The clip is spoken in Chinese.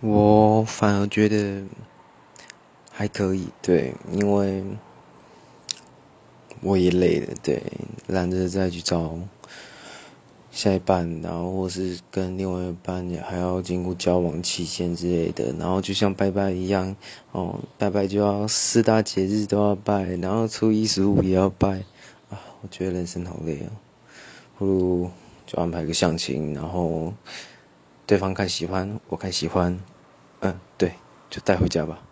我反而觉得还可以，对，因为我也累了，对，懒得再去找下一半，然后或是跟另外一半也还要经过交往期限之类的，然后就像拜拜一样，哦，拜拜就要四大节日都要拜，然后初一十五也要拜，啊，我觉得人生好累啊，不如就安排个相亲，然后对方看喜欢，我看喜欢，嗯，对，就带回家吧。